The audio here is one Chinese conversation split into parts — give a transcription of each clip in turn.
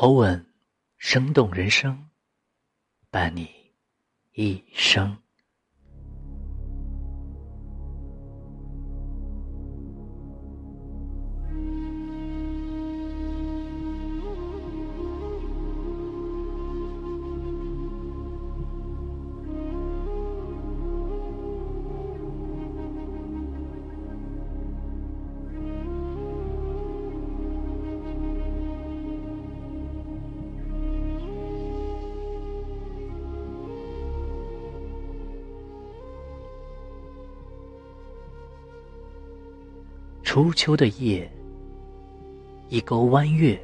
欧文，生动人生，伴你一生。初秋的夜，一钩弯月，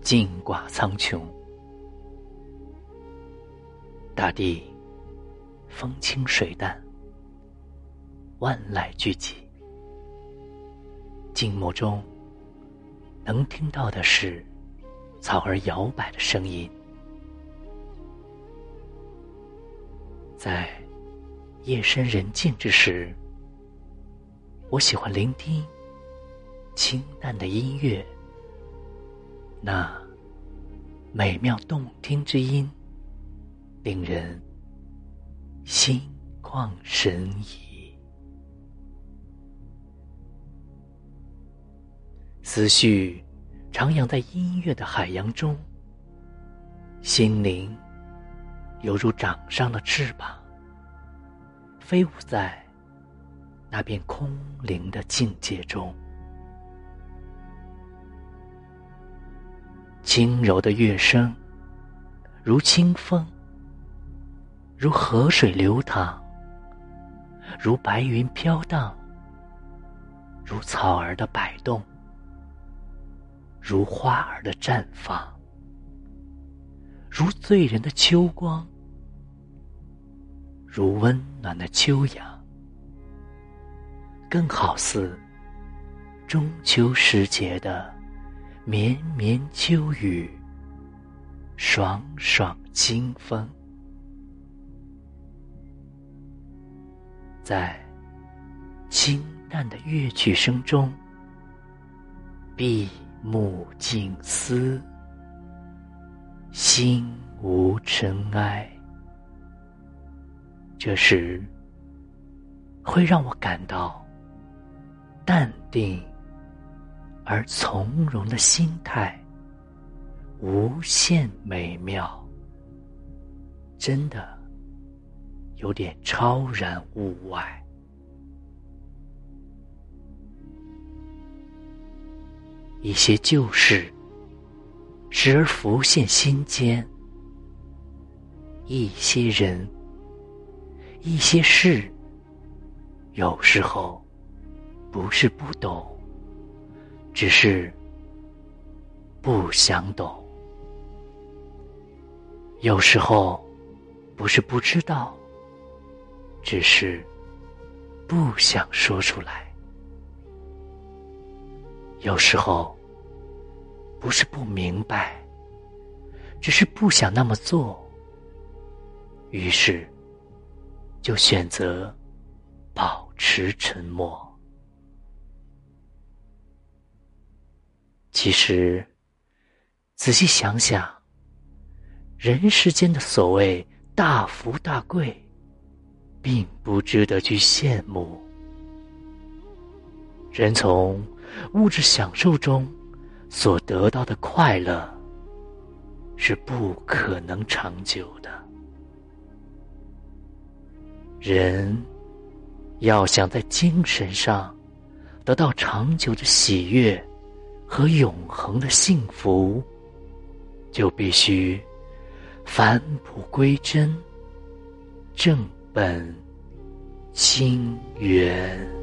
静挂苍穹。大地风轻水淡，万籁俱寂。静默中，能听到的是草儿摇摆的声音。在夜深人静之时。我喜欢聆听清淡的音乐，那美妙动听之音，令人心旷神怡。思绪徜徉在音乐的海洋中，心灵犹如掌上的翅膀，飞舞在。那片空灵的境界中，轻柔的乐声，如清风，如河水流淌，如白云飘荡，如草儿的摆动，如花儿的绽放，如醉人的秋光，如温暖的秋阳。更好似中秋时节的绵绵秋雨，爽爽清风，在清淡的乐曲声中，闭目静思，心无尘埃。这时，会让我感到。淡定而从容的心态，无限美妙，真的有点超然物外。一些旧事时而浮现心间，一些人，一些事，有时候。不是不懂，只是不想懂。有时候不是不知道，只是不想说出来。有时候不是不明白，只是不想那么做。于是就选择保持沉默。其实，仔细想想，人世间的所谓大富大贵，并不值得去羡慕。人从物质享受中所得到的快乐，是不可能长久的。人要想在精神上得到长久的喜悦。和永恒的幸福，就必须返璞归真，正本清源。